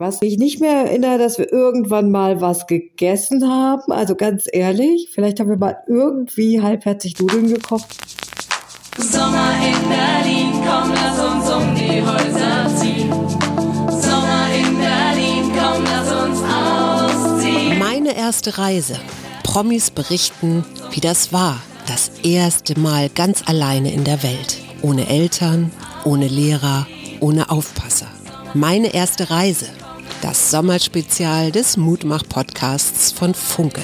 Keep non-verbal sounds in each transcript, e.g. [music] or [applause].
Was mich nicht mehr erinnert, dass wir irgendwann mal was gegessen haben. Also ganz ehrlich, vielleicht haben wir mal irgendwie halbherzig Nudeln gekocht. Sommer in Berlin, komm, lass uns um die Häuser ziehen. Sommer in Berlin, komm, lass uns ausziehen. Meine erste Reise. Promis berichten, wie das war. Das erste Mal ganz alleine in der Welt. Ohne Eltern, ohne Lehrer, ohne Aufpasser. Meine erste Reise. Das Sommerspezial des Mutmach-Podcasts von Funke.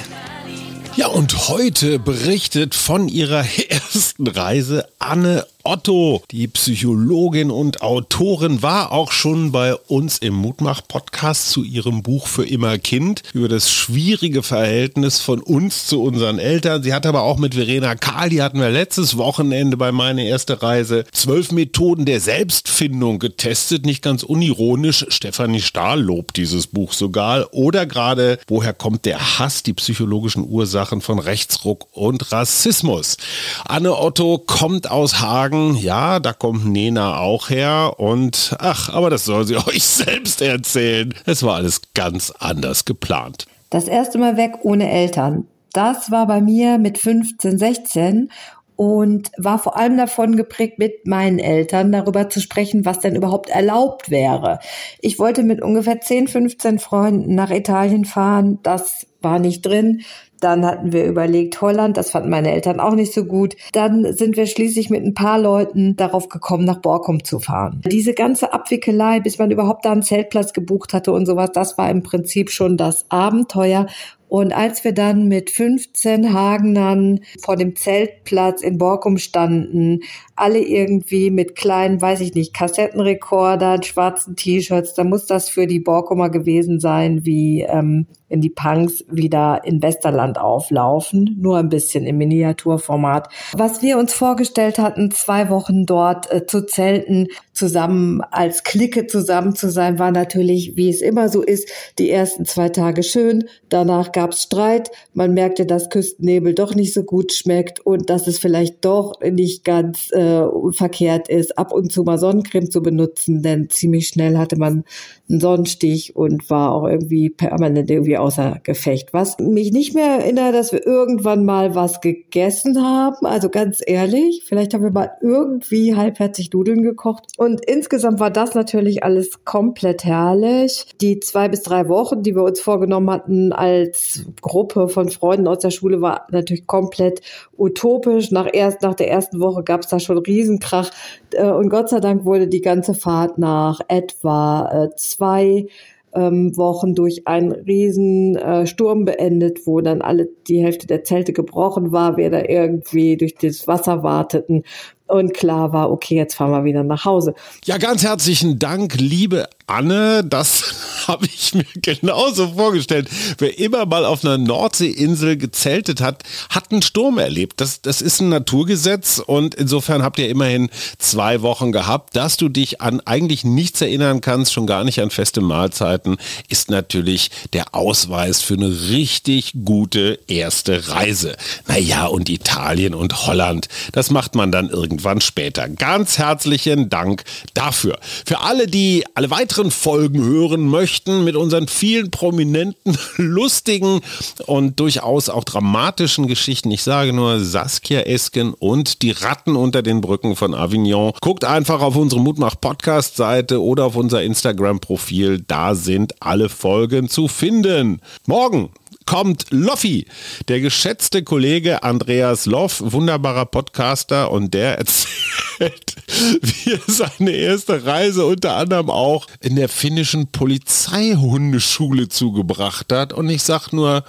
Ja, und heute berichtet von ihrer [laughs] ersten Reise Anne Otto, die Psychologin und Autorin, war auch schon bei uns im Mutmach-Podcast zu ihrem Buch für immer Kind über das schwierige Verhältnis von uns zu unseren Eltern. Sie hat aber auch mit Verena Kahl, die hatten wir letztes Wochenende bei meiner erste Reise, zwölf Methoden der Selbstfindung getestet, nicht ganz unironisch. Stefanie Stahl lobt dieses Buch sogar. Oder gerade, woher kommt der Hass, die psychologischen Ursachen von Rechtsruck und Rassismus. Anne Otto kommt aus Hagen ja, da kommt Nena auch her und ach, aber das soll sie [laughs] euch selbst erzählen. Es war alles ganz anders geplant. Das erste Mal weg ohne Eltern. Das war bei mir mit 15, 16 und war vor allem davon geprägt, mit meinen Eltern darüber zu sprechen, was denn überhaupt erlaubt wäre. Ich wollte mit ungefähr 10, 15 Freunden nach Italien fahren. Das war nicht drin. Dann hatten wir überlegt Holland, das fanden meine Eltern auch nicht so gut. Dann sind wir schließlich mit ein paar Leuten darauf gekommen, nach Borkum zu fahren. Diese ganze Abwickelei, bis man überhaupt da einen Zeltplatz gebucht hatte und sowas, das war im Prinzip schon das Abenteuer. Und als wir dann mit 15 Hagenern vor dem Zeltplatz in Borkum standen, alle irgendwie mit kleinen, weiß ich nicht, Kassettenrekordern, schwarzen T-Shirts, da muss das für die Borkumer gewesen sein, wie ähm, in die Punks wieder in Westerland auflaufen, nur ein bisschen im Miniaturformat. Was wir uns vorgestellt hatten, zwei Wochen dort äh, zu zelten, zusammen als Clique zusammen zu sein, war natürlich, wie es immer so ist, die ersten zwei Tage schön, danach gab's Streit, man merkte, dass Küstennebel doch nicht so gut schmeckt und dass es vielleicht doch nicht ganz äh, verkehrt ist, ab und zu mal Sonnencreme zu benutzen, denn ziemlich schnell hatte man einen Sonnenstich und war auch irgendwie permanent irgendwie außer Gefecht. Was mich nicht mehr erinnert, dass wir irgendwann mal was gegessen haben, also ganz ehrlich, vielleicht haben wir mal irgendwie halbherzig Nudeln gekocht und insgesamt war das natürlich alles komplett herrlich. Die zwei bis drei Wochen, die wir uns vorgenommen hatten als Gruppe von Freunden aus der Schule, war natürlich komplett utopisch. Nach, erst, nach der ersten Woche gab es da schon Riesenkrach. Äh, und Gott sei Dank wurde die ganze Fahrt nach etwa äh, zwei ähm, Wochen durch einen riesen äh, Sturm beendet, wo dann alle die Hälfte der Zelte gebrochen war, wir da irgendwie durch das Wasser warteten und klar war, okay, jetzt fahren wir wieder nach Hause. Ja, ganz herzlichen Dank, liebe Anne. Das [laughs] habe ich mir genauso vorgestellt. Wer immer mal auf einer Nordseeinsel gezeltet hat, hat einen Sturm erlebt. Das, das ist ein Naturgesetz und insofern habt ihr immerhin zwei Wochen gehabt. Dass du dich an eigentlich nichts erinnern kannst, schon gar nicht an feste Mahlzeiten, ist natürlich der Ausweis für eine richtig gute erste Reise. Naja, und Italien und Holland, das macht man dann irgendwann später. Ganz herzlichen Dank dafür. Für alle, die alle weiteren Folgen hören möchten mit unseren vielen prominenten, [laughs] lustigen und durchaus auch dramatischen Geschichten. Ich sage nur Saskia Esken und die Ratten unter den Brücken von Avignon. Guckt einfach auf unsere Mutmach Podcast Seite oder auf unser Instagram Profil. Da sind alle Folgen zu finden. Morgen kommt Loffi, der geschätzte Kollege Andreas Loff, wunderbarer Podcaster und der erzählt, [laughs] wie er seine erste Reise unter anderem auch in der finnischen Polizeihundeschule zugebracht hat und ich sag nur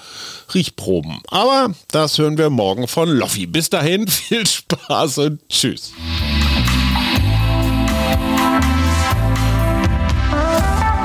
Riechproben. Aber das hören wir morgen von Loffi. Bis dahin [laughs] viel Spaß und tschüss.